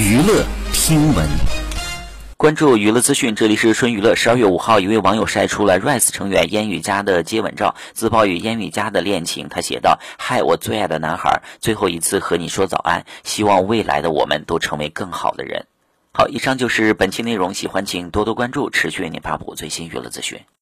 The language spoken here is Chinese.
娱乐听闻，关注娱乐资讯，这里是春娱乐。十二月五号，一位网友晒出了 Rise 成员烟雨佳的接吻照，自曝与烟雨佳的恋情。他写道：“嗨，我最爱的男孩，最后一次和你说早安，希望未来的我们都成为更好的人。”好，以上就是本期内容，喜欢请多多关注，持续为您发布最新娱乐资讯。